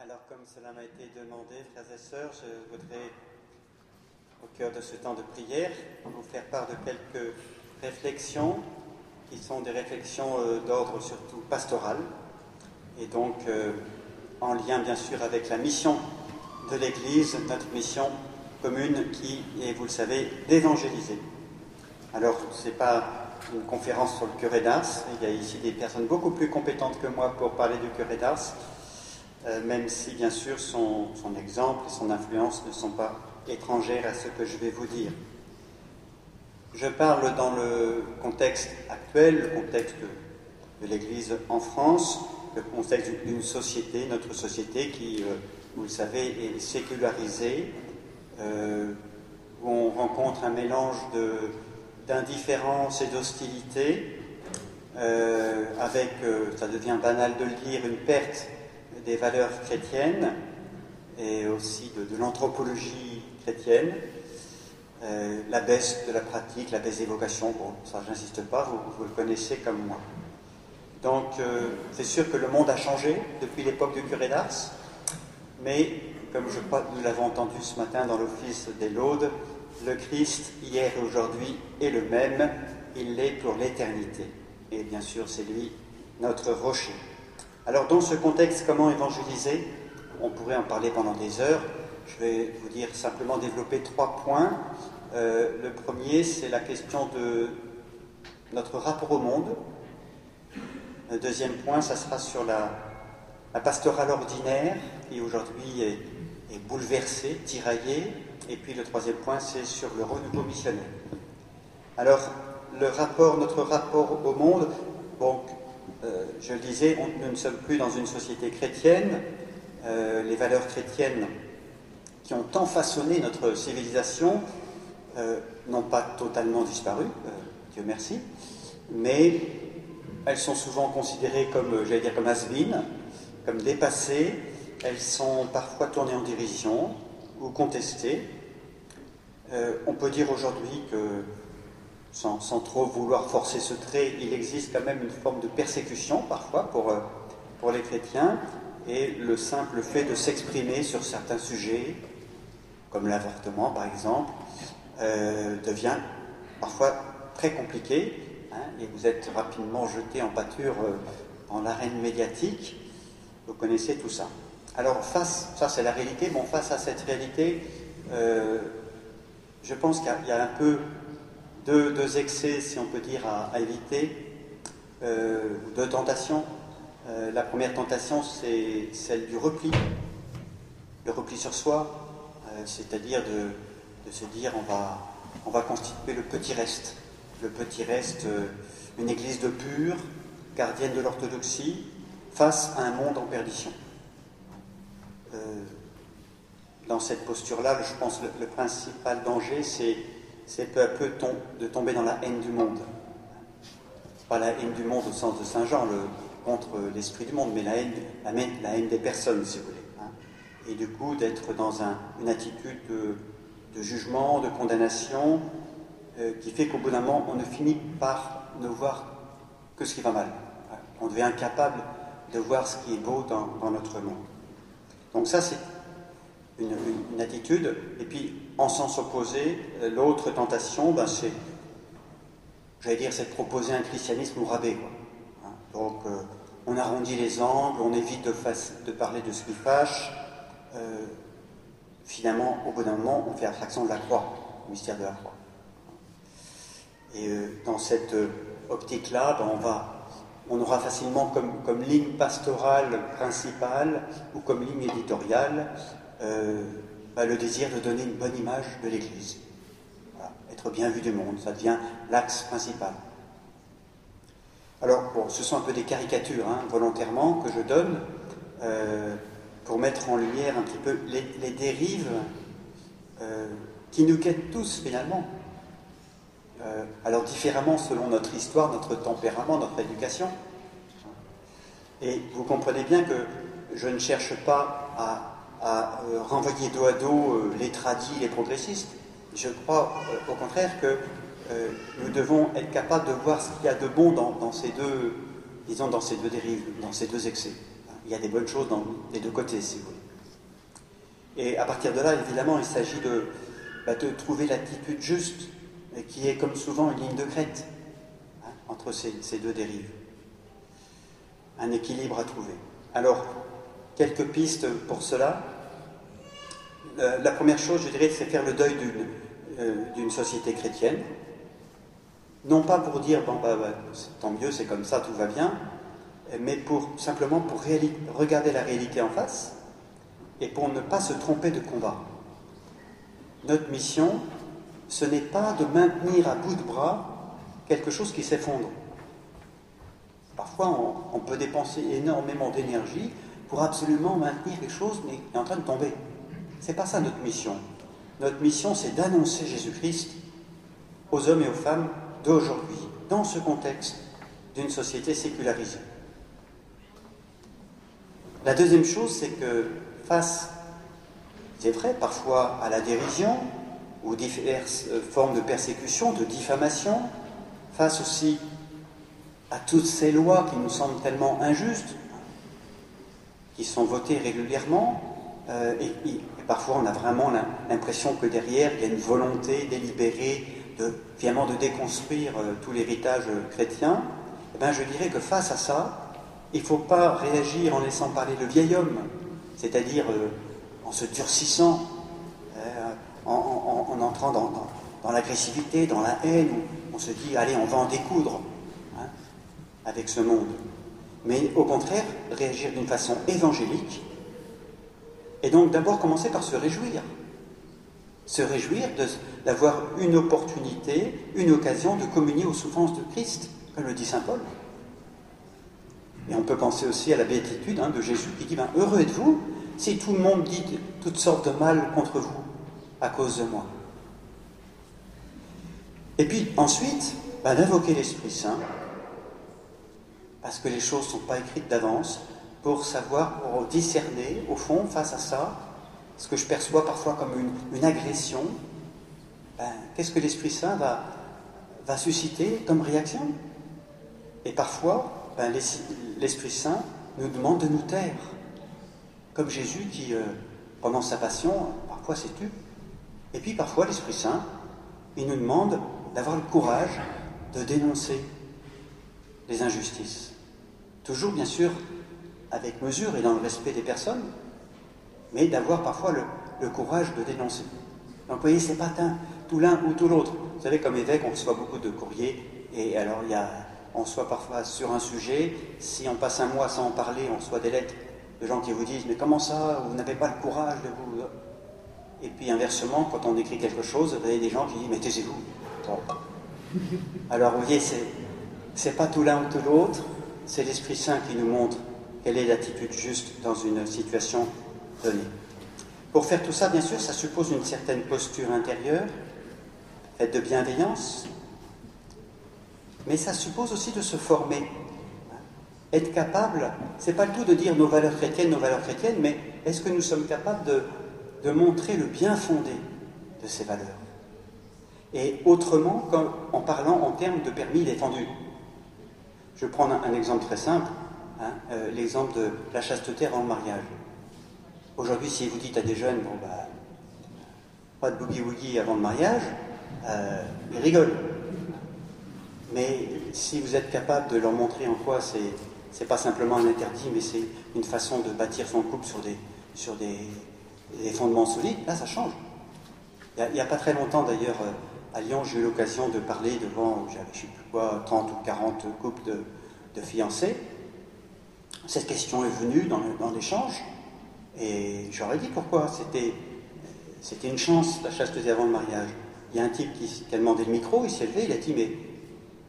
Alors, comme cela m'a été demandé, frères et sœurs, je voudrais, au cœur de ce temps de prière, vous faire part de quelques réflexions qui sont des réflexions euh, d'ordre surtout pastoral et donc euh, en lien bien sûr avec la mission de l'Église, notre mission commune qui est, vous le savez, d'évangéliser. Alors, ce n'est pas une conférence sur le curé d'Ars, il y a ici des personnes beaucoup plus compétentes que moi pour parler du curé d'Ars, euh, même si bien sûr son, exemple et son influence ne sont pas étrangères à ce que je vais vous dire. Je parle dans le contexte actuel, le contexte de, l'Église en France, le contexte d'une société, notre société qui, euh, vous le savez, est sécularisée, euh, où on rencontre un mélange d'indifférence et d'hostilité, avec, ça devient banal de le dire, une perte des valeurs chrétiennes et aussi de l'anthropologie chrétienne. Euh, la baisse de la pratique, la baisse des vocations, bon, ça j'insiste pas, vous, le connaissez comme moi. Donc euh, c'est sûr que le monde a changé depuis l'époque du curé d'Ars, mais comme je crois que nous l'avons entendu ce matin dans l'office des Laudes, le Christ hier et aujourd'hui est le même, il l'est pour l'éternité. Et bien sûr, c'est lui notre rocher. Alors dans ce contexte, comment évangéliser? On pourrait en parler pendant des heures. Je vais vous dire simplement développer trois points. Euh, le premier, c'est la question de notre rapport au monde. Le deuxième point, ça sera sur la, pastorale ordinaire, qui aujourd'hui est, bouleversée, tiraillée. Et puis le troisième point, c'est sur le renouveau missionnaire. Alors, le rapport, notre rapport au monde, bon, euh, je le disais, nous ne sommes plus dans une société chrétienne. Euh, les valeurs chrétiennes qui ont tant façonné notre civilisation euh, n'ont pas totalement disparu, Dieu merci, mais elles sont souvent considérées comme, j'allais dire, comme has comme dépassées, elles sont parfois tournées en dérision ou contestées. on peut dire aujourd'hui que, sans, trop vouloir forcer ce trait, il existe quand même une forme de persécution parfois pour, pour les chrétiens, et le simple fait de s'exprimer sur certains sujets, comme l'avortement par exemple, euh, devient parfois très compliqué, hein, et vous êtes rapidement jeté en pâture euh, en l'arène médiatique. Vous connaissez tout ça. Alors face, ça c'est la réalité, bon face à cette réalité, euh, je pense qu'il y, a un peu deux, excès, si on peut dire, à, éviter, deux tentations. la première tentation, c'est celle du repli, le repli sur soi, c'est-à-dire de, se dire on va, on va constituer le petit reste, le petit reste, euh, une église de pure, gardienne de l'orthodoxie, face à un monde en perdition. Euh, dans cette posture-là, je pense que le, principal danger, c'est peu à peu de tomber dans la haine du monde. Pas la haine du monde au sens de Saint Jean, le, contre l'esprit du monde, mais la haine, la haine des personnes, si vous voulez et du coup d'être dans une attitude de, jugement, de condamnation, euh, qui fait qu'au bout d'un moment, on ne finit par ne voir que ce qui va mal. On devient incapable de voir ce qui est beau dans, notre monde. Donc ça, c'est une, attitude. Et puis, en sens opposé, euh, l'autre tentation, ben, c'est, j'allais dire, c'est de proposer un christianisme au rabais. Hein. Donc, euh, on arrondit les angles, on évite de, parler de ce qui fâche, euh, finalement, au bout d'un moment, on fait abstraction de la croix, du mystère de la croix. Et dans cette optique-là, ben, on, va, on aura facilement comme, ligne pastorale principale ou comme ligne éditoriale ben, le désir de donner une bonne image de l'Église. Être bien vu du monde, ça devient l'axe principal. Alors, bon, ce sont un peu des caricatures, hein, volontairement, que je donne pour mettre en lumière un petit peu les, dérives euh, qui nous quittent tous finalement. Euh, alors différemment selon notre histoire, notre tempérament, notre éducation. Et vous comprenez bien que je ne cherche pas à, euh, renvoyer dos à dos les tradis, les progressistes. Je crois au contraire que nous devons être capables de voir ce qu'il y a de bon dans, ces deux, disons, dans ces deux dérives, dans ces deux excès. il y a des bonnes choses dans les deux côtés, si vous voulez. Et à partir de là, évidemment, il s'agit de, bah, trouver l'attitude juste, qui est comme souvent une ligne de crête hein, entre ces, ces deux dérives. Un équilibre à trouver. Alors, quelques pistes pour cela. Euh, la première chose, je dirais, c'est faire le deuil d'une euh, société chrétienne. Non pas pour dire, bah, bah, tant mieux, c'est comme ça, tout va bien, mais pour, simplement pour regarder la réalité en face et pour ne pas se tromper de combat. Notre mission, ce n'est pas de maintenir à bout de bras quelque chose qui s'effondre. Parfois, on, peut dépenser énormément d'énergie pour absolument maintenir quelque chose, mais est en train de tomber. C'est pas ça notre mission. Notre mission, c'est d'annoncer Jésus-Christ aux hommes et aux femmes d'aujourd'hui, dans ce contexte d'une société sécularisée. La deuxième chose, c'est que face, c'est vrai, parfois à la dérision ou diverses euh, formes de persécution, de diffamation, face aussi à toutes ces lois qui nous semblent tellement injustes, qui sont votées régulièrement, euh, et, et, parfois on a vraiment l'impression que derrière il y a une volonté délibérée de, finalement de déconstruire euh, tout l'héritage chrétien, eh bien, je dirais que face à ça, il ne faut pas réagir en laissant parler le vieil homme, c'est-à-dire euh, en se durcissant, euh, en, entrant dans, l'agressivité, dans la haine, où on se dit allez, on va en découdre hein, avec ce monde. Mais au contraire, réagir d'une façon évangélique, et donc d'abord commencer par se réjouir. Se réjouir d'avoir une opportunité, une occasion de communier aux souffrances de Christ, comme le dit Saint Paul. Et on peut penser aussi à la béatitude hein, de Jésus qui dit ben, Heureux êtes-vous si tout le monde dit toutes sortes de mal contre vous à cause de moi. Et puis ensuite, ben, d'invoquer l'Esprit Saint, parce que les choses ne sont pas écrites d'avance, pour savoir, pour discerner, au fond, face à ça, ce que je perçois parfois comme une, agression, ben, qu'est-ce que l'Esprit Saint va, va susciter comme réaction? Et parfois, ben, l'Esprit Saint nous demande de nous taire. Comme Jésus qui, euh, pendant sa passion, parfois s'est tu. Et puis parfois l'Esprit Saint, il nous demande d'avoir le courage de dénoncer les injustices. Toujours, bien sûr, avec mesure et dans le respect des personnes, mais d'avoir parfois le, courage de dénoncer. Donc vous voyez, c'est pas tout l'un ou tout l'autre. Vous savez, comme évêque, on reçoit beaucoup de courriers, et alors il y a on soit parfois sur un sujet, si on passe un mois sans en parler, on reçoit des lettres de gens qui vous disent Mais comment ça Vous n'avez pas le courage de vous. Et puis inversement, quand on écrit quelque chose, vous avez des gens qui disent Mais taisez-vous. Alors vous voyez, c'est, c'est pas tout l'un ou tout l'autre, c'est l'Esprit Saint qui nous montre quelle est l'attitude juste dans une situation donnée. Pour faire tout ça, bien sûr, ça suppose une certaine posture intérieure, faite de bienveillance, mais ça suppose aussi de se former. Être capable, c'est pas le tout de dire nos valeurs chrétiennes, nos valeurs chrétiennes, mais est-ce que nous sommes capables de, montrer le bien fondé de ces valeurs? Et autrement, en parlant en termes de permis défendus. Je vais prendre un, exemple très simple, hein, euh, l'exemple de la chasteté avant le mariage. Aujourd'hui, si vous dites à des jeunes, bon bah, pas de boogie-woogie avant le mariage, euh, ils rigolent. Mais si vous êtes capable de leur montrer en quoi c'est c'est pas simplement un interdit, mais c'est une façon de bâtir son couple sur des, sur des, fondements solides, là ça change. Il n'y a, pas très longtemps d'ailleurs, euh, à Lyon, j'ai eu l'occasion de parler devant, j'avais je sais plus quoi, 30 ou 40 couples de, fiancés. Cette question est venue dans, l'échange, et j'aurais dit pourquoi. C'était, c'était une chance, la chasteté avant le mariage. Il y a un type qui, qui a demandé le micro, il s'est levé, il a dit Mais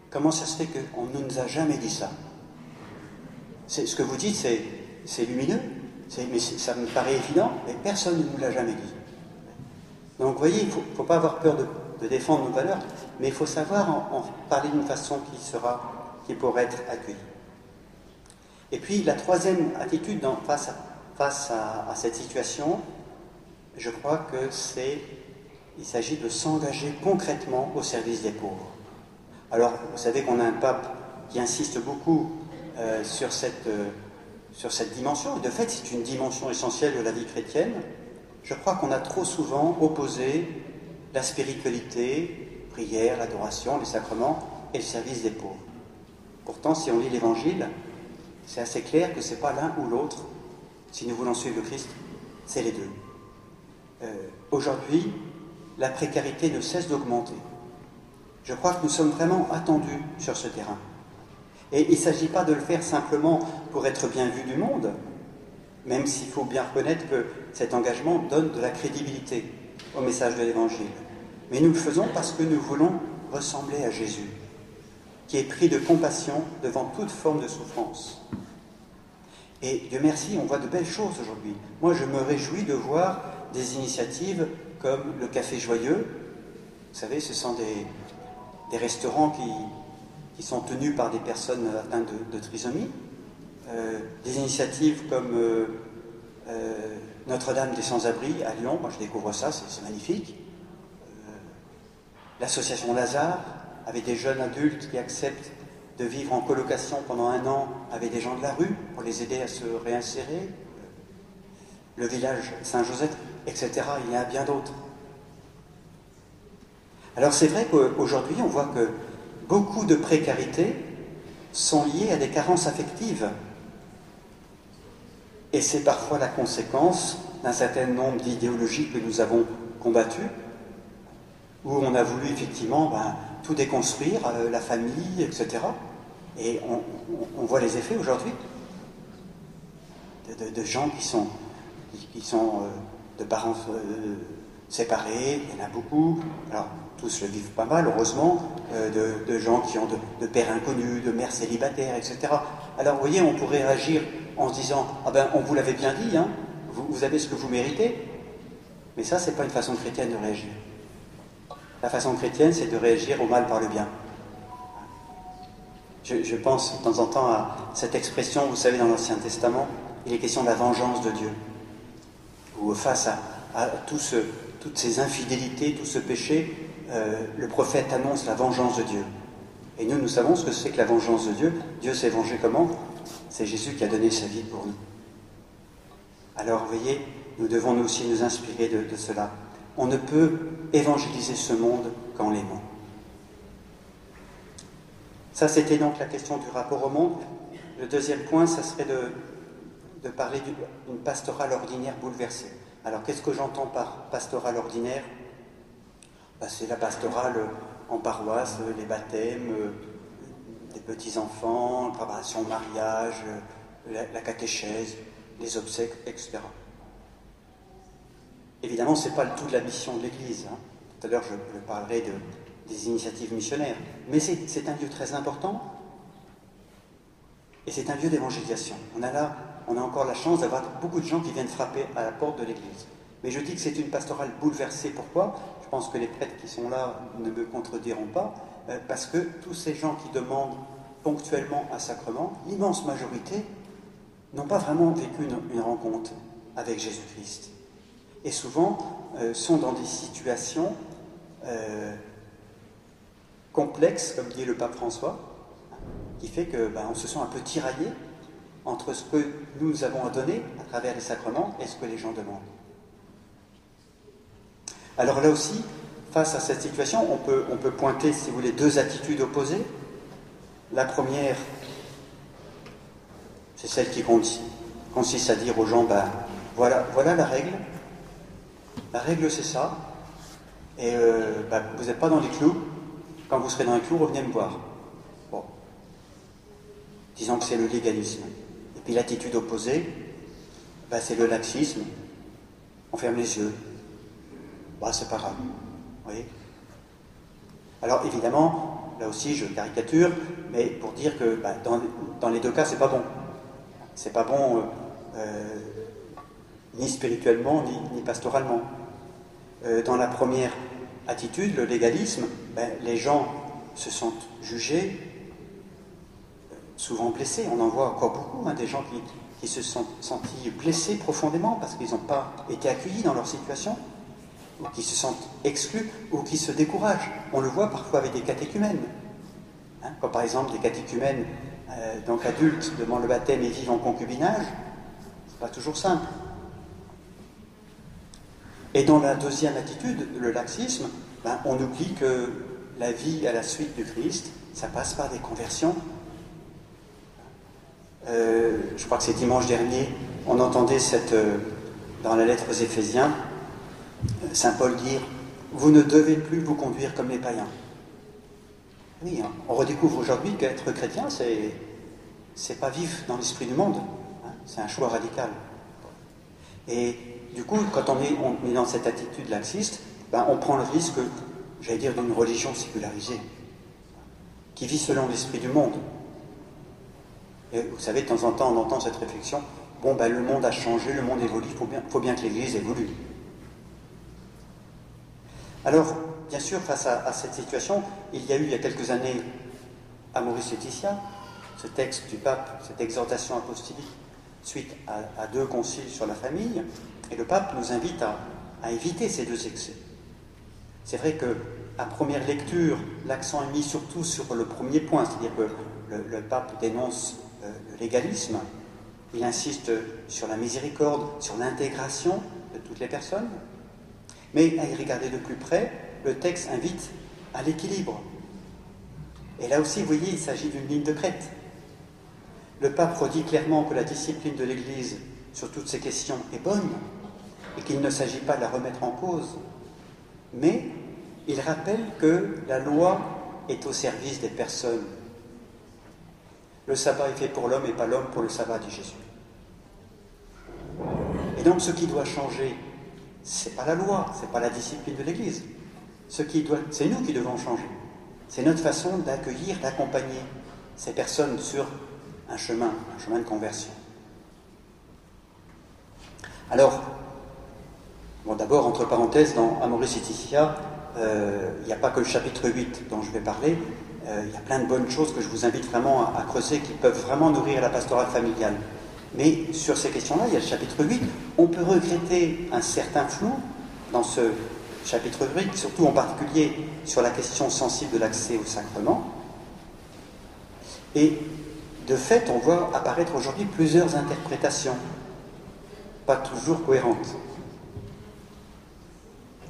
Comment ça se fait qu'on ne nous a jamais dit ça? Ce que vous dites, c'est lumineux, mais ça me paraît évident, mais personne ne nous l'a jamais dit. Donc vous voyez, il ne faut, pas avoir peur de, défendre nos valeurs, mais il faut savoir en, parler d'une façon qui, sera, qui pourrait être accueillie. Et puis la troisième attitude face, à, face à, cette situation, je crois que c'est, il s'agit de s'engager concrètement au service des pauvres. Alors, vous savez qu'on a un pape qui insiste beaucoup euh, sur, cette, euh, sur cette dimension, et de fait c'est une dimension essentielle de la vie chrétienne, je crois qu'on a trop souvent opposé la spiritualité, prière, l'adoration, les sacrements et le service des pauvres. Pourtant, si on lit l'Évangile, c'est assez clair que ce n'est pas l'un ou l'autre. Si nous voulons suivre le Christ, c'est les deux. Euh, aujourd'hui, la précarité ne cesse d'augmenter. Je crois que nous sommes vraiment attendus sur ce terrain. Et il ne s'agit pas de le faire simplement pour être bien vu du monde, même s'il faut bien reconnaître que cet engagement donne de la crédibilité au message de l'Évangile. Mais nous le faisons parce que nous voulons ressembler à Jésus, qui est pris de compassion devant toute forme de souffrance. Et Dieu merci, on voit de belles choses aujourd'hui. Moi, je me réjouis de voir des initiatives comme le Café Joyeux. Vous savez, ce sont des, restaurants qui, qui, sont tenus par des personnes atteintes de, trisomie. Euh, des initiatives comme euh, euh, Notre-Dame des Sans-Abri à Lyon, moi je découvre ça, c'est magnifique. L'association Lazare, avec des jeunes adultes qui acceptent de vivre en colocation pendant un an avec des gens de la rue pour les aider à se réinsérer. Le village Saint-Joseph, etc. Il y en a bien d'autres. Alors c'est vrai qu'aujourd'hui, on voit que beaucoup de précarités sont liées à des carences affectives. Et c'est parfois la conséquence d'un certain nombre d'idéologies que nous avons combattues, où on a voulu effectivement ben, tout déconstruire, euh, la famille, etc. Et on, voit les effets aujourd'hui de, gens qui sont, euh, de parents euh, séparés, il y en a beaucoup. Tous le vivent pas mal, heureusement, de, gens qui ont de, pères inconnus, de mères célibataires, etc. Alors, vous voyez, on pourrait réagir en se disant Ah ben, on vous l'avait bien dit, hein, vous, avez ce que vous méritez. Mais ça, c'est pas une façon chrétienne de réagir. La façon chrétienne, c'est de réagir au mal par le bien. Je, pense de temps en temps à cette expression, vous savez, dans l'Ancien Testament, il est question de la vengeance de Dieu. Où face à, toutes ces infidélités, tout ce péché, euh, le prophète annonce la vengeance de Dieu. Et nous, nous savons ce que c'est que la vengeance de Dieu. Dieu s'est vengé comment? C'est Jésus qui a donné sa vie pour nous. Alors, voyez, nous devons nous aussi nous inspirer de cela. On ne peut évangéliser ce monde qu'en l'aimant. Ça, c'était donc la question du rapport au monde. Le deuxième point, ça serait de, parler d'une pastorale ordinaire bouleversée. Alors, qu'est-ce que j'entends par pastorale ordinaire? C'est la pastorale en paroisse, les baptêmes, euh, des petits-enfants, la préparation au mariage, la, catéchèse, les obsèques, etc. Évidemment, ce n'est pas le tout de la mission de l'Église. Hein. Tout à l'heure, je, parlerai de, des initiatives missionnaires. Mais c'est un lieu très important et c'est un lieu d'évangélisation. On on a encore la chance d'avoir beaucoup de gens qui viennent frapper à la porte de l'Église. Mais je dis que c'est une pastorale bouleversée. Pourquoi? Je pense que les prêtres qui sont là ne me contrediront pas, euh, parce que tous ces gens qui demandent ponctuellement un sacrement, l'immense majorité, n'ont pas vraiment vécu une, rencontre avec Jésus-Christ. Et souvent euh, sont dans des situations euh, complexe, comme dit le pape François, qui fait que ben, on se sent un peu tiraillé entre ce que nous avons à donner à travers les sacrements et ce que les gens demandent. Alors là aussi, face à cette situation, on peut, on peut pointer, si vous voulez, deux attitudes opposées. La première, c'est celle qui consiste à dire aux gens, ben, voilà, voilà la règle. La règle, c'est ça. Et euh, ben, vous n'êtes pas dans les clous, quand vous serez dans un clou, revenez me voir. Bon. Disons que c'est le légalisme. Et puis l'attitude opposée, bah, c'est le laxisme. On ferme les yeux. Bah, c'est pas grave. Alors évidemment, là aussi je caricature, mais pour dire que bah, dans, les deux cas, c'est pas bon. C'est pas bon euh, euh, ni spirituellement, ni, pastoralement. Euh, dans la première attitude, le légalisme, ben, les gens se sentent jugés, souvent blessés. On en voit encore beaucoup, hein, des gens qui, se sont sentis blessés profondément parce qu'ils n'ont pas été accueillis dans leur situation, ou qui se sentent exclus, ou qui se découragent. On le voit parfois avec des catéchumènes. Hein, comme par exemple des catéchumènes euh, donc adultes, demandent le baptême et vivent en concubinage, c'est pas toujours simple. Et dans la deuxième attitude, le laxisme, ben, on oublie que la vie à la suite du Christ, ça passe par des conversions. Euh, je crois que c'est dimanche dernier, on entendait cette, euh, dans la lettre aux Éphésiens, Saint Paul dire Vous ne devez plus vous conduire comme les païens. Oui, hein, on redécouvre aujourd'hui qu'être chrétien, c'est, c'est pas vivre dans l'esprit du monde. Hein, c'est un choix radical. Et du coup, quand on est, on est dans cette attitude laxiste, ben, on prend le risque, j'allais dire, d'une religion sécularisée, qui vit selon l'esprit du monde. Et vous savez, de temps en temps, on entend cette réflexion bon, ben, le monde a changé, le monde évolue, il faut bien que l'Église évolue. Alors, bien sûr, face à, cette situation, il y a eu il y a quelques années à Maurice Laetitia, ce texte du pape, cette exhortation apostolique, suite à, deux conciles sur la famille, et le pape nous invite à, éviter ces deux excès. C'est vrai que à première lecture, l'accent est mis surtout sur le premier point, c'est-à-dire que le, pape dénonce euh, le légalisme, il insiste sur la miséricorde, sur l'intégration de toutes les personnes, mais à y regarder de plus près, le texte invite à l'équilibre. Et là aussi, vous voyez, il s'agit d'une ligne de crête. Le pape redit clairement que la discipline de l'Église sur toutes ces questions est bonne et qu'il ne s'agit pas de la remettre en cause. Mais il rappelle que la loi est au service des personnes. Le sabbat est fait pour l'homme et pas l'homme pour le sabbat, dit Jésus. Et donc ce qui doit changer, c'est pas la loi, c'est pas la discipline de l'Église. Ce qui doit, c'est nous qui devons changer. C'est notre façon d'accueillir, d'accompagner ces personnes sur un chemin, un chemin de conversion. Alors, bon, d'abord, entre parenthèses, dans Amoris Laetitia, euh, il n'y a pas que le chapitre 8 dont je vais parler, euh, il y a plein de bonnes choses que je vous invite vraiment à, à creuser qui peuvent vraiment nourrir la pastorale familiale. Mais sur ces questions-là, il y a le chapitre 8. On peut regretter un certain flou dans ce chapitre 8, surtout en particulier sur la question sensible de l'accès au sacrement. Et de fait, on voit apparaître aujourd'hui plusieurs interprétations, pas toujours cohérentes,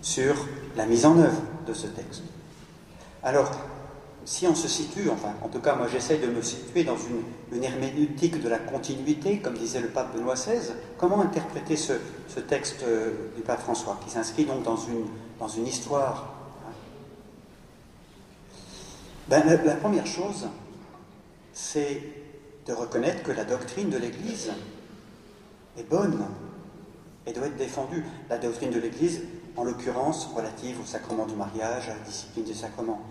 sur la mise en œuvre de ce texte. Alors, si on se situe, enfin, en tout cas, moi j'essaye de me situer dans une, herméneutique de la continuité, comme disait le pape Benoît XVI, comment interpréter ce, texte euh, du pape François, qui s'inscrit donc dans une, dans une histoire ben, la, première chose, c'est de reconnaître que la doctrine de l'Église est bonne et doit être défendue. La doctrine de l'Église, en l'occurrence, relative au sacrement du mariage, à la discipline des sacrements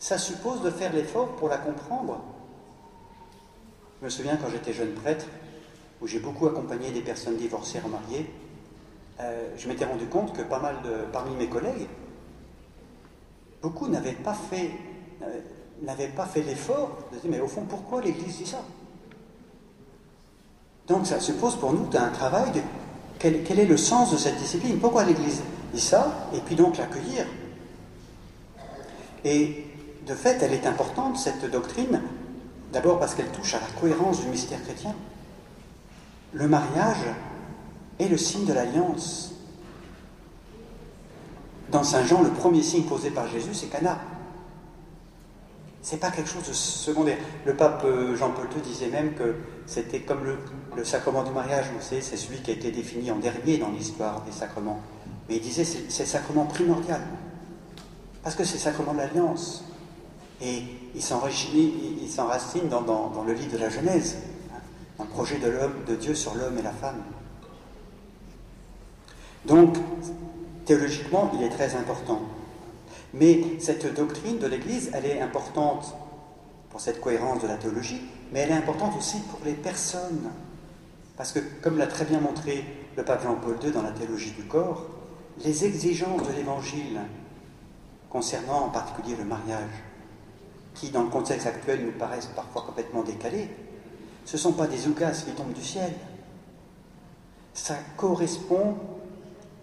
ça suppose de faire l'effort pour la comprendre. Je me souviens quand j'étais jeune prêtre, où j'ai beaucoup accompagné des personnes divorcées remariées, euh, je m'étais rendu compte que pas mal de, parmi mes collègues, beaucoup n'avaient pas fait, euh, pas fait l'effort de dire mais au fond pourquoi l'Église dit ça? Donc ça suppose pour nous un travail de quel, quel est le sens de cette discipline? Pourquoi l'Église dit ça? Et puis donc l'accueillir. Et de fait, elle est importante, cette doctrine, d'abord parce qu'elle touche à la cohérence du mystère chrétien. Le mariage est le signe de l'alliance. Dans Saint Jean, le premier signe posé par Jésus, c'est Cana. C'est pas quelque chose de secondaire. Le pape euh, Jean-Paul II disait même que c'était comme le, sacrement du mariage, vous savez, c'est celui qui a été défini en dernier dans l'histoire des sacrements. Mais il disait c'est le sacrement primordial. Parce que c'est le sacrement de l'alliance. Et il s'enracine dans, dans, le livre de la Genèse, hein, dans le projet de, de Dieu sur l'homme et la femme. Donc, théologiquement, il est très important. Mais cette doctrine de l'Église, elle est importante pour cette cohérence de la théologie, mais elle est importante aussi pour les personnes. Parce que, comme l'a très bien montré le pape Jean-Paul II dans la théologie du corps, les exigences de l'Évangile concernant en particulier le mariage, qui, dans le contexte actuel, nous paraissent parfois complètement décalés, ce ne sont pas des ougas qui tombent du ciel. Ça correspond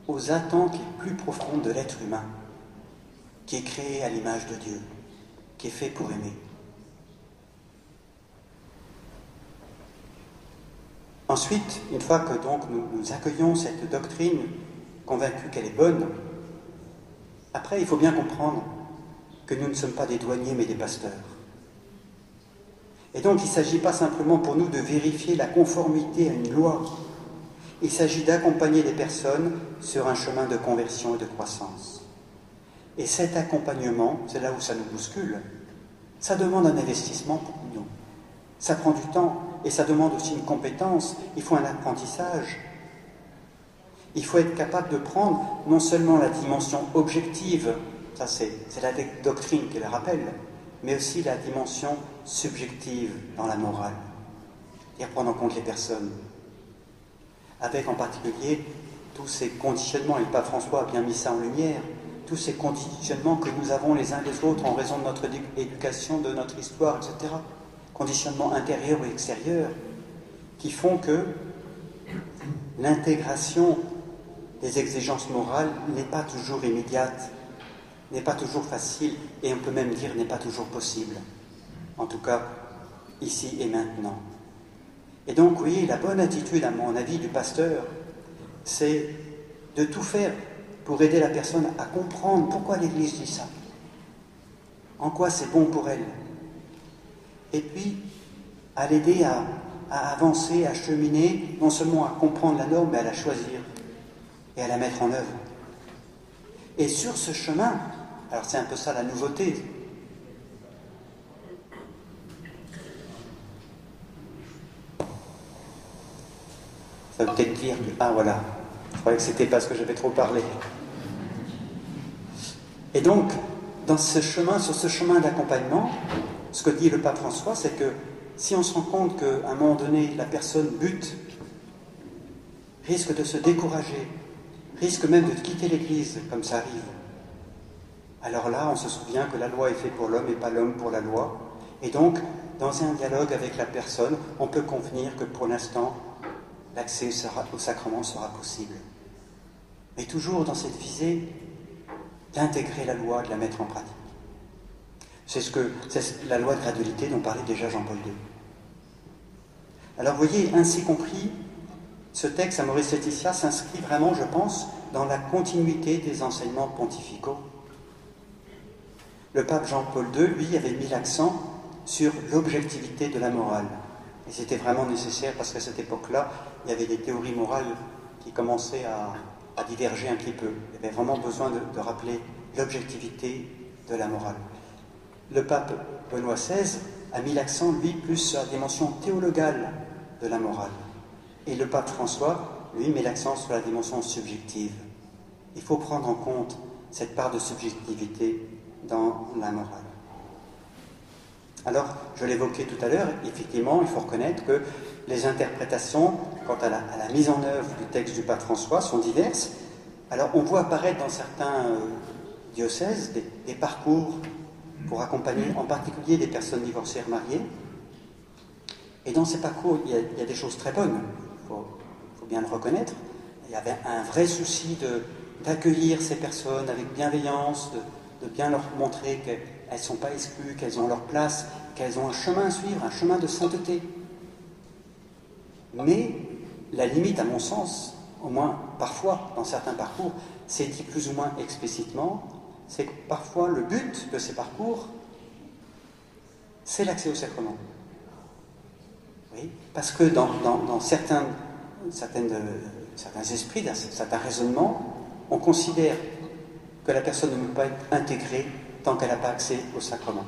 aux attentes les plus profondes de l'être humain, qui est créé à l'image de Dieu, qui est fait pour aimer. Ensuite, une fois que nous, nous accueillons cette doctrine, convaincus qu'elle est bonne, après il faut bien comprendre que nous ne sommes pas des douaniers mais des pasteurs. Et donc, il ne s'agit pas simplement pour nous de vérifier la conformité à une loi. Il s'agit d'accompagner les personnes sur un chemin de conversion et de croissance. Et cet accompagnement, c'est là où ça nous bouscule, ça demande un investissement pour nous. Ça prend du temps et ça demande aussi une compétence. Il faut un apprentissage. Il faut être capable de prendre non seulement la dimension objective, ça c'est la doctrine qui le rappelle, mais aussi la dimension subjective dans la morale, et prendre en compte les personnes, avec en particulier tous ces conditionnements, et le pape François a bien mis ça en lumière, tous ces conditionnements que nous avons les uns les autres en raison de notre éducation, de notre histoire, etc conditionnements intérieurs ou extérieurs, qui font que l'intégration des exigences morales n'est pas toujours immédiate, n'est pas toujours facile, et on peut même dire n'est pas toujours possible. En tout cas, ici et maintenant. Et donc, oui, la bonne attitude, à mon avis, du pasteur, c'est de tout faire pour aider la personne à comprendre pourquoi l'Église dit ça, en quoi c'est bon pour elle, et puis à l'aider à, avancer, à cheminer, non seulement à comprendre la norme, mais à la choisir et à la mettre en œuvre. Et sur ce chemin, alors c'est un peu ça la nouveauté, Ça veut peut-être dire que. Ah voilà, je croyais que c'était parce que j'avais trop parlé. Et donc, dans ce chemin, sur ce chemin d'accompagnement, ce que dit le pape François, c'est que si on se rend compte qu'à un moment donné, la personne bute, risque de se décourager, risque même de quitter l'Église, comme ça arrive, alors là, on se souvient que la loi est faite pour l'homme et pas l'homme pour la loi. Et donc, dans un dialogue avec la personne, on peut convenir que pour l'instant, l'accès au sacrement sera possible. Mais toujours dans cette visée d'intégrer la loi, de la mettre en pratique. C'est ce que la loi de gradualité dont parlait déjà Jean-Paul II. Alors vous voyez, ainsi compris, ce texte à Maurice Laetitia s'inscrit vraiment, je pense, dans la continuité des enseignements pontificaux. Le pape Jean-Paul II, lui, avait mis l'accent sur l'objectivité de la morale. Et c'était vraiment nécessaire parce qu'à cette époque-là, il y avait des théories morales qui commençaient à, diverger un petit peu. Il y avait vraiment besoin de rappeler l'objectivité de la morale le pape Benoît XVI a mis l'accent, lui, plus sur la dimension théologale de la morale. Et le pape François, lui, met l'accent sur la dimension subjective. Il faut prendre en compte cette part de subjectivité dans la morale. Alors, je l'évoquais tout à l'heure, effectivement, il faut reconnaître que les interprétations quant à la, mise en œuvre du texte du pape François sont diverses. Alors, on voit apparaître dans certains euh, diocèses des parcours pour accompagner en particulier des personnes divorcées mariées. Et dans ces parcours, il y a, des choses très bonnes, il faut, bien le reconnaître. Il y avait un vrai souci d'accueillir ces personnes avec bienveillance, de, bien leur montrer qu'elles ne sont pas exclues, qu'elles ont leur place, qu'elles ont un chemin à suivre, un chemin de sainteté. Mais la limite, à mon sens, au moins parfois dans certains parcours, c'est dit plus ou moins explicitement, c'est que parfois le but de ces parcours, c'est l'accès au sacrement. Oui, parce que dans, certains, certaines, certains esprits, dans certains raisonnements, on considère que la personne ne peut pas être intégrée tant qu'elle n'a pas accès au sacrement.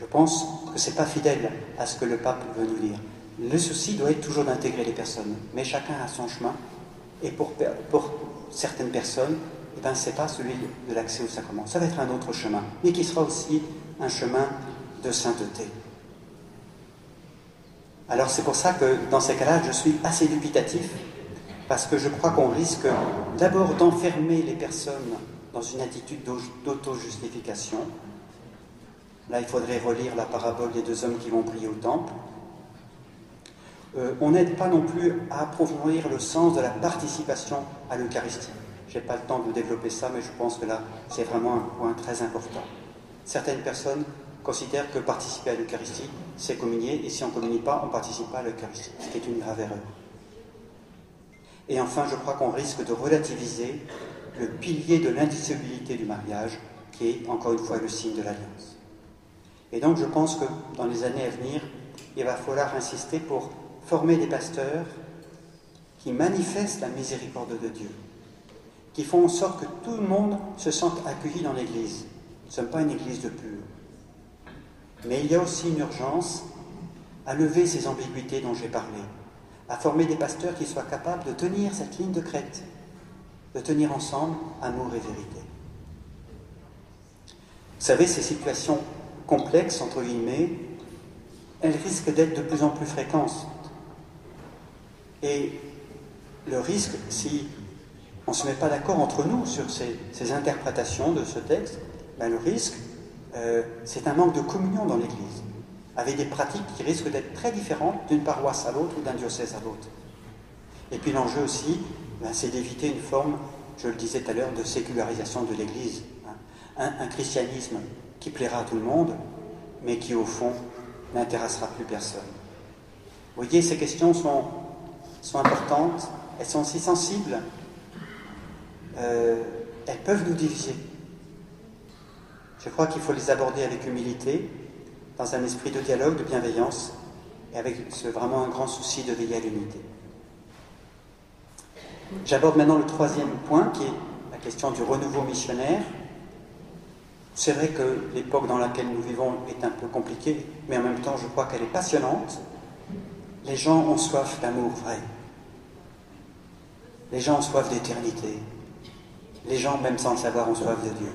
Je pense que ce n'est pas fidèle à ce que le pape veut nous dire. Le souci doit être toujours d'intégrer les personnes, mais chacun a son chemin. Et pour, certaines personnes, eh ben, ce n'est pas celui de l'accès au sacrement. Ça va être un autre chemin, mais qui sera aussi un chemin de sainteté. Alors c'est pour ça que dans ces cas-là, je suis assez dubitatif, parce que je crois qu'on risque d'abord d'enfermer les personnes dans une attitude d'auto-justification. Là, il faudrait relire la parabole des deux hommes qui vont prier au temple. Euh, on n'aide pas non plus à approfondir le sens de la participation à l'Eucharistie. Je n'ai pas le temps de développer ça, mais je pense que là, c'est vraiment un point très important. Certaines personnes considèrent que participer à l'Eucharistie, c'est communier, et si on ne communie pas, on ne participe pas à l'Eucharistie, ce qui est une grave erreur. Et enfin, je crois qu'on risque de relativiser le pilier de l'indissolubilité du mariage, qui est encore une fois le signe de l'alliance. Et donc je pense que dans les années à venir, il va falloir insister pour former des pasteurs qui manifestent la miséricorde de Dieu, qui font en sorte que tout le monde se sente accueilli dans l'Église. Nous ne sommes pas une Église de pur. Mais il y a aussi une urgence à lever ces ambiguïtés dont j'ai parlé, à former des pasteurs qui soient capables de tenir cette ligne de crête, de tenir ensemble amour et vérité. Vous savez, ces situations complexes, entre guillemets, elles risquent d'être de plus en plus fréquentes. Et le risque, si on ne se met pas d'accord entre nous sur ces, interprétations de ce texte, ben le risque, euh, c'est un manque de communion dans l'Église, avec des pratiques qui risquent d'être très différentes d'une paroisse à l'autre ou d'un diocèse à l'autre. Et puis l'enjeu aussi, ben, c'est d'éviter une forme, je le disais tout à l'heure, de sécularisation de l'Église. Hein. Un, christianisme qui plaira à tout le monde, mais qui au fond n'intéressera plus personne. Vous voyez, ces questions sont, importantes, elles sont si sensibles, euh, elles peuvent nous diviser. Je crois qu'il faut les aborder avec humilité, dans un esprit de dialogue, de bienveillance, et avec vraiment un grand souci de veiller à l'unité. J'aborde maintenant le troisième point, qui est la question du renouveau missionnaire. C'est vrai que l'époque dans laquelle nous vivons est un peu compliquée, mais en même temps, je crois qu'elle est passionnante. Les gens ont soif d'amour vrai. Les gens ont soif d'éternité. Les gens, même sans le savoir, ont soif de Dieu.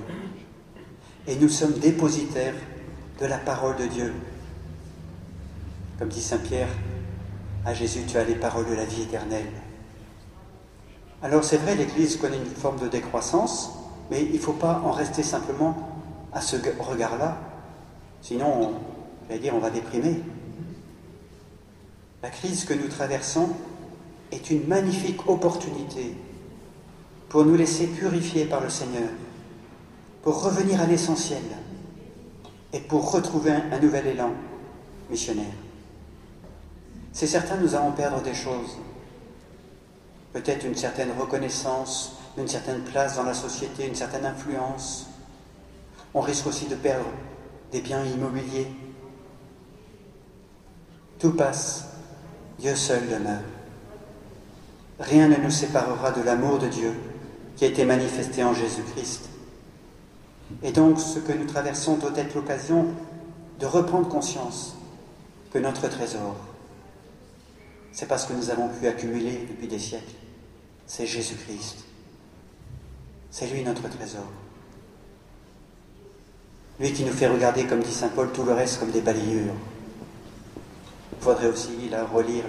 Et nous sommes dépositaires de la parole de Dieu. Comme dit Saint Pierre, à Jésus, tu as les paroles de la vie éternelle. Alors c'est vrai, l'Église connaît une forme de décroissance, mais il ne faut pas en rester simplement à ce regard-là. Sinon, on, dire, on va déprimer. La crise que nous traversons est une magnifique opportunité pour nous laisser purifier par le Seigneur, pour revenir à l'essentiel et pour retrouver un nouvel élan missionnaire. C'est certain, nous allons perdre des choses, peut-être une certaine reconnaissance, une certaine place dans la société, une certaine influence. On risque aussi de perdre des biens immobiliers. Tout passe, Dieu seul demeure. Rien ne nous séparera de l'amour de Dieu qui a été manifesté en Jésus-Christ. Et donc ce que nous traversons doit être l'occasion de reprendre conscience que notre trésor, c'est parce que nous avons pu accumuler depuis des siècles c'est Jésus-Christ. C'est lui notre trésor. Lui qui nous fait regarder, comme dit Saint Paul, tout le reste comme des balayures. Il faudrait aussi relire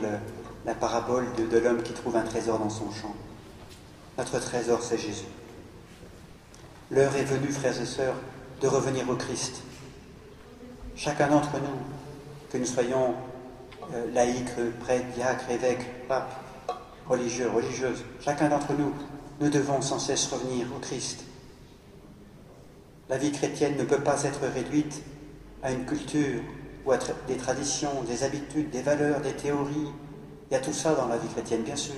la parabole de l'homme qui trouve un trésor dans son champ. Notre trésor, c'est Jésus. L'heure est venue, frères et sœurs, de revenir au Christ. Chacun d'entre nous, que nous soyons euh, laïcs, prêtres, diacres, évêques, papes, religieux, religieuses, chacun d'entre nous, nous devons sans cesse revenir au Christ. La vie chrétienne ne peut pas être réduite à une culture ou à des traditions, des habitudes, des valeurs, des théories. Il y a tout ça dans la vie chrétienne, bien sûr.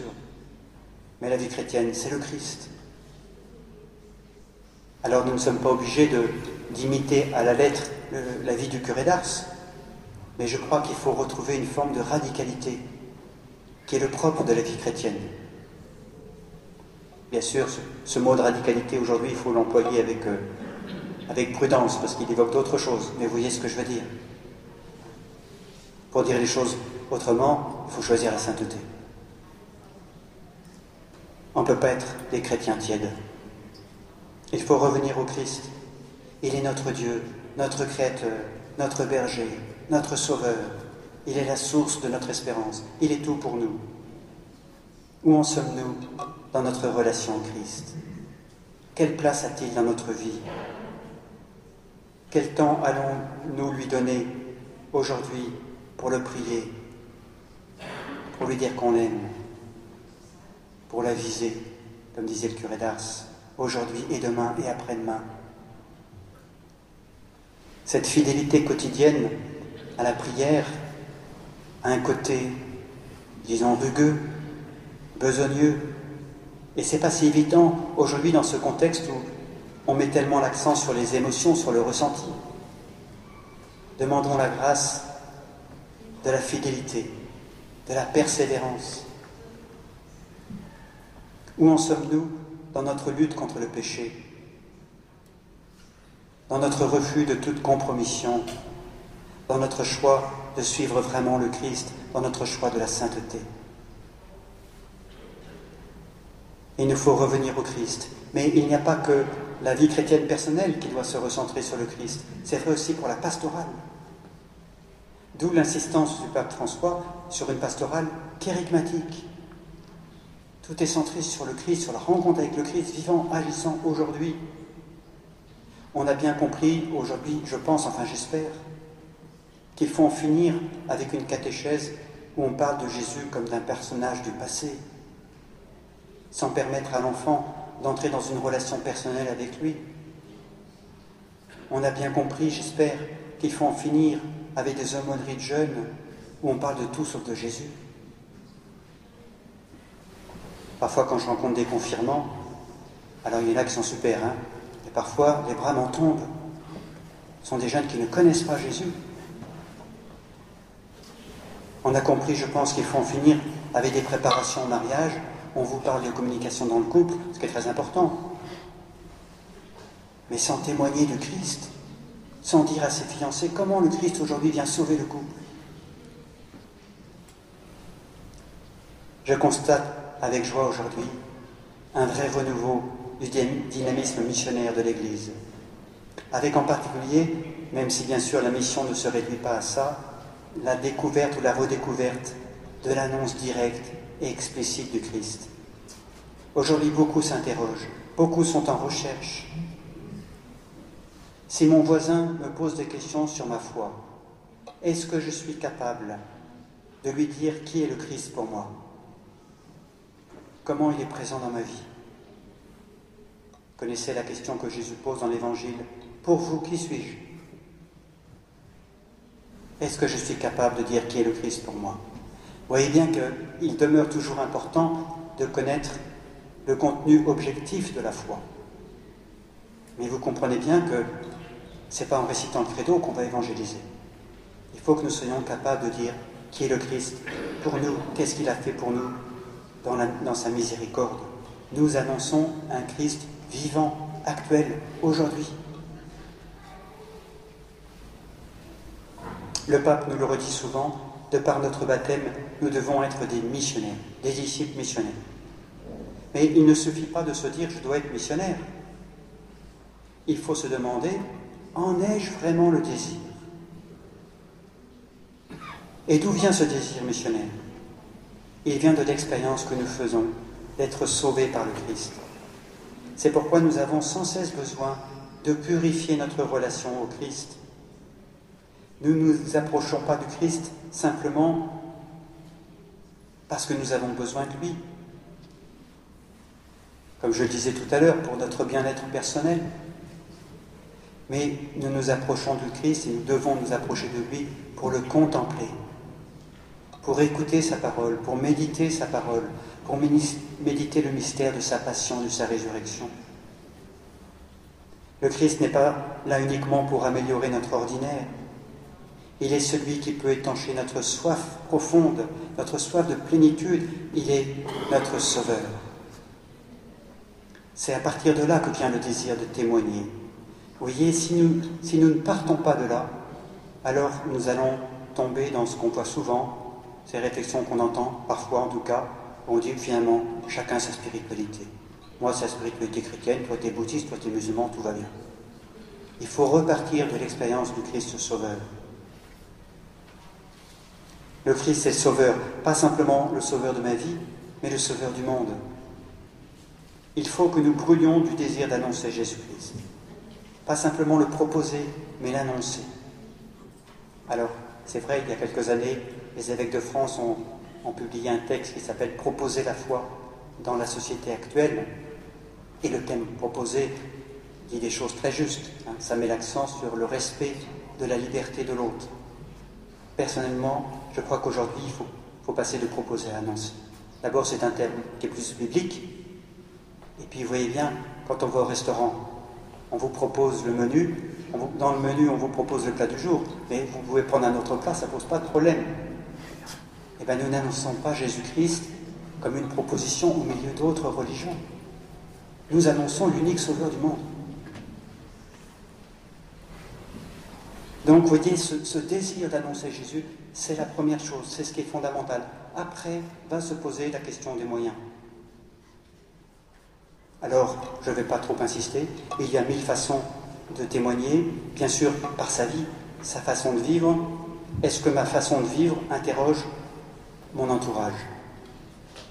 Mais la vie chrétienne, c'est le Christ. Alors nous ne sommes pas obligés d'imiter à la lettre la vie du curé d'Ars, mais je crois qu'il faut retrouver une forme de radicalité qui est le propre de la vie chrétienne. Bien sûr, ce, mot de radicalité, aujourd'hui, il faut l'employer avec, euh, avec prudence, parce qu'il évoque d'autres choses, mais vous voyez ce que je veux dire. Pour dire les choses autrement, il faut choisir la sainteté. On ne peut pas être des chrétiens tièdes. Il faut revenir au Christ. Il est notre Dieu, notre Créateur, notre berger, notre Sauveur, il est la source de notre espérance. Il est tout pour nous. Où en sommes-nous dans notre relation au Christ? Quelle place a-t-il dans notre vie? Quel temps allons-nous lui donner aujourd'hui pour le prier, pour lui dire qu'on l'aime, pour la viser, comme disait le curé d'Ars, aujourd'hui et demain et après-demain cette fidélité quotidienne à la prière, à un côté, disons, rugueux, besogneux. Et c'est pas si évident aujourd'hui dans ce contexte où on met tellement l'accent sur les émotions, sur le ressenti. Demandons la grâce de la fidélité, de la persévérance. Où en sommes-nous dans notre lutte contre le péché Dans notre refus de toute compromission Dans notre choix de suivre vraiment le Christ Dans notre choix de la sainteté Il nous faut revenir au Christ. Mais il n'y a pas que la vie chrétienne personnelle qui doit se recentrer sur le Christ. C'est vrai aussi pour la pastorale. D'où l'insistance du pape François sur une pastorale kérigmatique. Tout est centré sur le Christ, sur la rencontre avec le Christ vivant, agissant aujourd'hui. On a bien compris aujourd'hui, je pense, enfin j'espère, qu'il faut en finir avec une catéchèse où on parle de Jésus comme d'un personnage du passé, sans permettre à l'enfant d'entrer dans une relation personnelle avec lui. On a bien compris, j'espère, qu'il faut en finir avec des aumôneries de jeunes où on parle de tout sauf de Jésus. Parfois, quand je rencontre des confirmants, alors il y en a qui sont super, hein, et parfois les bras m'en tombent. Ce sont des jeunes qui ne connaissent pas Jésus. On a compris, je pense, qu'il faut en finir avec des préparations au mariage. On vous parle de communication dans le couple, ce qui est très important. Mais sans témoigner de Christ, sans dire à ses fiancés comment le Christ aujourd'hui vient sauver le couple? Je constate avec joie aujourd'hui un vrai renouveau du dynamisme missionnaire de l'Église, avec en particulier, même si bien sûr la mission ne se réduit pas à ça, la découverte ou la redécouverte de l'annonce directe et explicite du Christ. Aujourd'hui, beaucoup s'interrogent, beaucoup sont en recherche, si mon voisin me pose des questions sur ma foi, est-ce que je suis capable de lui dire qui est le Christ pour moi? Comment il est présent dans ma vie? Connaissez la question que Jésus pose dans l'Évangile. Pour vous, qui suis-je? Est-ce que je suis capable de dire qui est le Christ pour moi? Vous voyez bien qu'il demeure toujours important de connaître le contenu objectif de la foi. Mais vous comprenez bien que c'est pas en récitant le credo qu'on va évangéliser. Il faut que nous soyons capables de dire qui est le Christ pour nous, qu'est-ce qu'il a fait pour nous dans, sa miséricorde. Nous annonçons un Christ vivant, actuel, aujourd'hui. Le pape nous le redit souvent, de par notre baptême, nous devons être des missionnaires, des disciples missionnaires. Mais il ne suffit pas de se dire je dois être missionnaire. Il faut se demander en ai-je vraiment le désir? Et d'où vient ce désir missionnaire? Il vient de l'expérience que nous faisons d'être sauvés par le Christ. C'est pourquoi nous avons sans cesse besoin de purifier notre relation au Christ. Nous ne nous approchons pas du Christ simplement parce que nous avons besoin de lui. Comme je le disais tout à l'heure, pour notre bien-être personnel, mais nous nous approchons du Christ et nous devons nous approcher de lui pour le contempler, pour écouter sa parole, pour méditer sa parole, pour méditer le mystère de sa passion, de sa résurrection. Le Christ n'est pas là uniquement pour améliorer notre ordinaire. Il est celui qui peut étancher notre soif profonde, notre soif de plénitude. Il est notre sauveur. C'est à partir de là que vient le désir de témoigner, vous voyez, si nous, si nous ne partons pas de là, alors nous allons tomber dans ce qu'on voit souvent, ces réflexions qu'on entend, parfois en tout cas, on dit finalement chacun sa spiritualité. Moi, c'est la spiritualité chrétienne, toi, tu es bouddhiste, toi, tu es musulman, tout va bien. Il faut repartir de l'expérience du Christ Sauveur. Le Christ est Sauveur, pas simplement le Sauveur de ma vie, mais le Sauveur du monde. Il faut que nous brûlions du désir d'annoncer Jésus-Christ. Pas simplement le proposer, mais l'annoncer. Alors, c'est vrai, il y a quelques années, les évêques de France ont, publié un texte qui s'appelle Proposer la foi dans la société actuelle. Et le thème proposé dit des choses très justes. Hein. Ça met l'accent sur le respect de la liberté de l'autre. Personnellement, je crois qu'aujourd'hui, il faut, passer de proposer à annoncer. D'abord, c'est un terme qui est plus biblique. Et puis, vous voyez bien, quand on va au restaurant, on vous propose le menu. dans le menu, on vous propose le plat du jour. Mais vous pouvez prendre un autre plat, ça ne pose pas de problème. Nous n'annonçons pas Jésus-Christ comme une proposition au milieu d'autres religions. Nous annonçons l'unique sauveur du monde. Donc, vous voyez, ce, désir d'annoncer Jésus, c'est la première chose, c'est ce qui est fondamental. Après, va se poser la question des moyens. Alors, je ne vais pas trop insister, il y a mille façons de témoigner, bien sûr par sa vie, sa façon de vivre. Est-ce que ma façon de vivre interroge mon entourage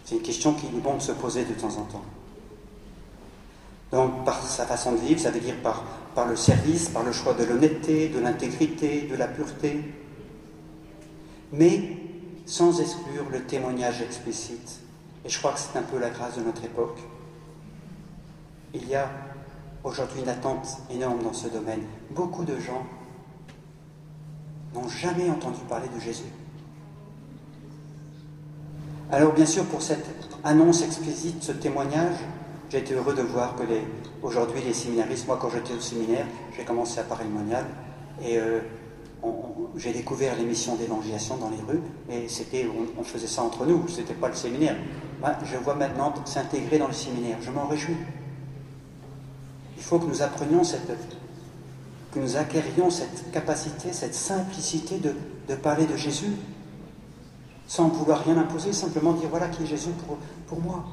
C'est une question qu'il est bon de se poser de temps en temps. Donc, par sa façon de vivre, ça veut dire par, par le service, par le choix de l'honnêteté, de l'intégrité, de la pureté, mais sans exclure le témoignage explicite. Et je crois que c'est un peu la grâce de notre époque. Il y a aujourd'hui une attente énorme dans ce domaine. Beaucoup de gens n'ont jamais entendu parler de Jésus. Alors bien sûr, pour cette annonce explicite, ce témoignage, j'ai été heureux de voir que les, aujourd'hui les séminaristes, moi quand j'étais au séminaire, j'ai commencé à Paris Monial et euh, j'ai découvert l'émission d'évangélisation dans les rues et c'était, on, faisait ça entre nous, ce n'était pas le séminaire. Moi, je vois maintenant s'intégrer dans le séminaire, je m'en réjouis. Il faut que nous apprenions cette, que nous acquérions cette capacité, cette simplicité de parler de Jésus, sans vouloir rien imposer, simplement dire voilà qui est Jésus pour, pour moi.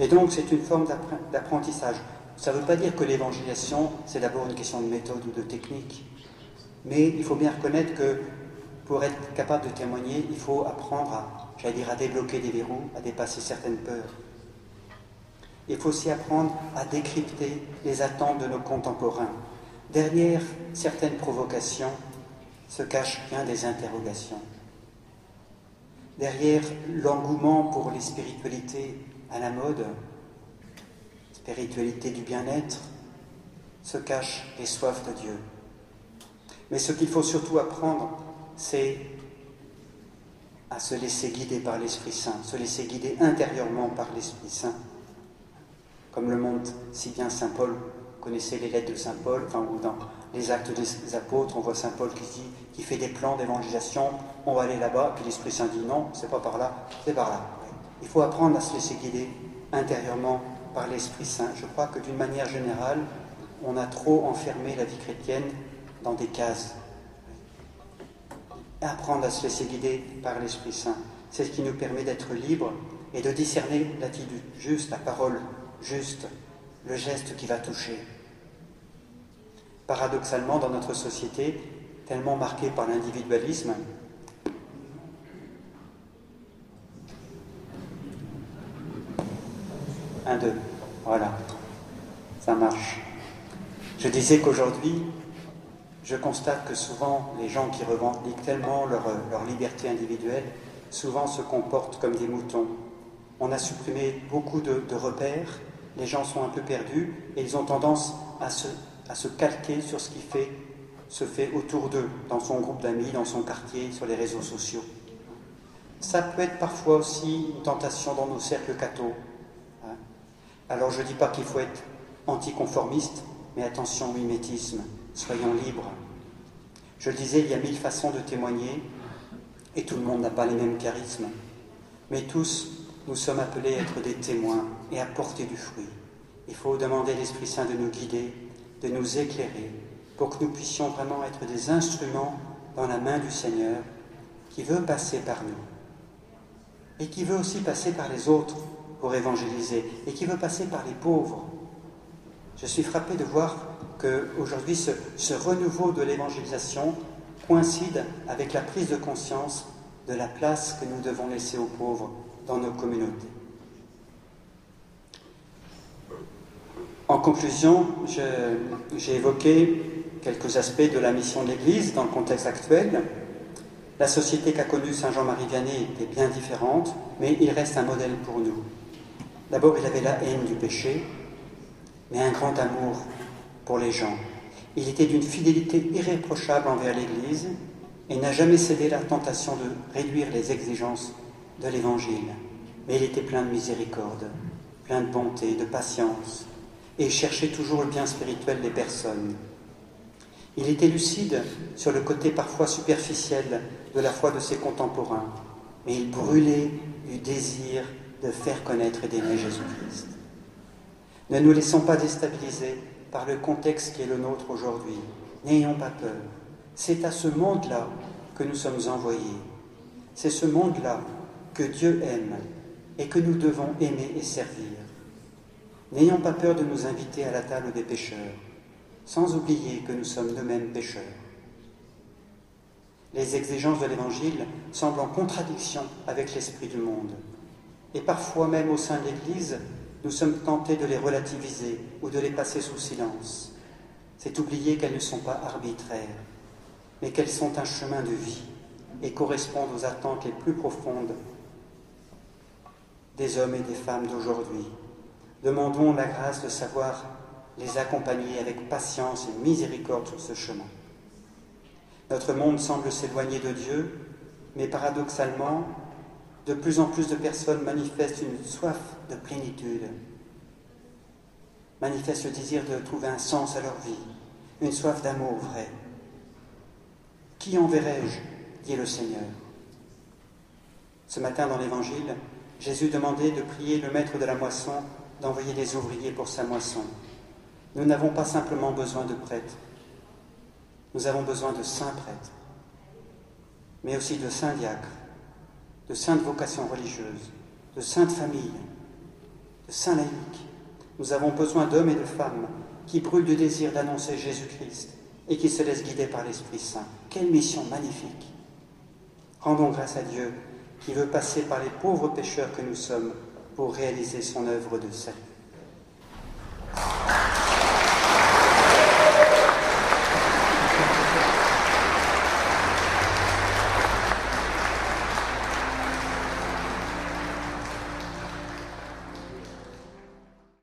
Et donc c'est une forme d'apprentissage. Ça ne veut pas dire que l'évangélisation, c'est d'abord une question de méthode ou de technique. Mais il faut bien reconnaître que pour être capable de témoigner, il faut apprendre à, j'allais dire, à débloquer des verrous, à dépasser certaines peurs. Il faut aussi apprendre à décrypter les attentes de nos contemporains. Derrière certaines provocations se cachent bien des interrogations. Derrière l'engouement pour les spiritualités à la mode, spiritualité du bien-être, se cachent les soifs de Dieu. Mais ce qu'il faut surtout apprendre, c'est à se laisser guider par l'Esprit Saint, se laisser guider intérieurement par l'Esprit Saint. Comme le montre si bien Saint Paul, connaissez les lettres de Saint Paul, enfin, ou dans les actes des apôtres, on voit Saint Paul qui dit, qui fait des plans d'évangélisation, on va aller là-bas, puis l'Esprit Saint dit non, c'est pas par là, c'est par là. Il faut apprendre à se laisser guider intérieurement par l'Esprit Saint. Je crois que d'une manière générale, on a trop enfermé la vie chrétienne dans des cases. Apprendre à se laisser guider par l'Esprit Saint, c'est ce qui nous permet d'être libres et de discerner l'attitude juste, la parole juste, le geste qui va toucher. Paradoxalement, dans notre société, tellement marquée par l'individualisme, un, deux, voilà, ça marche. Je disais qu'aujourd'hui, je constate que souvent les gens qui revendiquent tellement leur, liberté individuelle, souvent se comportent comme des moutons. On a supprimé beaucoup de, repères, les gens sont un peu perdus et ils ont tendance à se, calquer sur ce qui se fait autour d'eux, dans son groupe d'amis, dans son quartier, sur les réseaux sociaux. Ça peut être parfois aussi une tentation dans nos cercles cathos. Hein. Alors je ne dis pas qu'il faut être anticonformiste, mais attention, mimétisme soyons libres. Je le disais, il y a mille façons de témoigner, et tout le monde n'a pas les mêmes charismes. Mais tous, nous sommes appelés à être des témoins et à porter du fruit. Il faut demander à l'Esprit Saint de nous guider, de nous éclairer, pour que nous puissions vraiment être des instruments dans la main du Seigneur qui veut passer par nous et qui veut aussi passer par les autres pour évangéliser et qui veut passer par les pauvres. Je suis frappé de voir qu'aujourd'hui ce, ce renouveau de l'évangélisation coïncide avec la prise de conscience de la place que nous devons laisser aux pauvres dans nos communautés. En conclusion, j'ai évoqué quelques aspects de la mission de l'Église dans le contexte actuel. La société qu'a connue Saint Jean-Marie Vianney était bien différente, mais il reste un modèle pour nous. D'abord, il avait la haine du péché, mais un grand amour pour les gens. Il était d'une fidélité irréprochable envers l'Église et n'a jamais cédé la tentation de réduire les exigences de l'Évangile. Mais il était plein de miséricorde, plein de bonté, de patience, et cherchait toujours le bien spirituel des personnes. Il était lucide sur le côté parfois superficiel de la foi de ses contemporains, mais il brûlait du désir de faire connaître et d'aimer Jésus-Christ. Ne nous laissons pas déstabiliser par le contexte qui est le nôtre aujourd'hui. N'ayons pas peur. C'est à ce monde-là que nous sommes envoyés. C'est ce monde-là que Dieu aime et que nous devons aimer et servir. N'ayons pas peur de nous inviter à la table des pécheurs, sans oublier que nous sommes nous-mêmes pécheurs. Les exigences de l'Évangile semblent en contradiction avec l'esprit du monde. Et parfois même au sein de l'Église, nous sommes tentés de les relativiser ou de les passer sous silence. C'est oublier qu'elles ne sont pas arbitraires, mais qu'elles sont un chemin de vie et correspondent aux attentes les plus profondes des hommes et des femmes d'aujourd'hui. Demandons la grâce de savoir les accompagner avec patience et miséricorde sur ce chemin. Notre monde semble s'éloigner de Dieu, mais paradoxalement, de plus en plus de personnes manifestent une soif de plénitude, manifestent le désir de trouver un sens à leur vie, une soif d'amour vrai. Qui enverrai-je dit le Seigneur? Ce matin dans l'Évangile, Jésus demandait de prier le maître de la moisson d'envoyer des ouvriers pour sa moisson. Nous n'avons pas simplement besoin de prêtres, nous avons besoin de saints prêtres, mais aussi de saints diacres, de saintes vocations religieuses, de saintes familles, de saints laïcs. Nous avons besoin d'hommes et de femmes qui brûlent du désir d'annoncer Jésus-Christ et qui se laissent guider par l'Esprit Saint. Quelle mission magnifique Rendons grâce à Dieu qui veut passer par les pauvres pécheurs que nous sommes pour réaliser son œuvre de salut.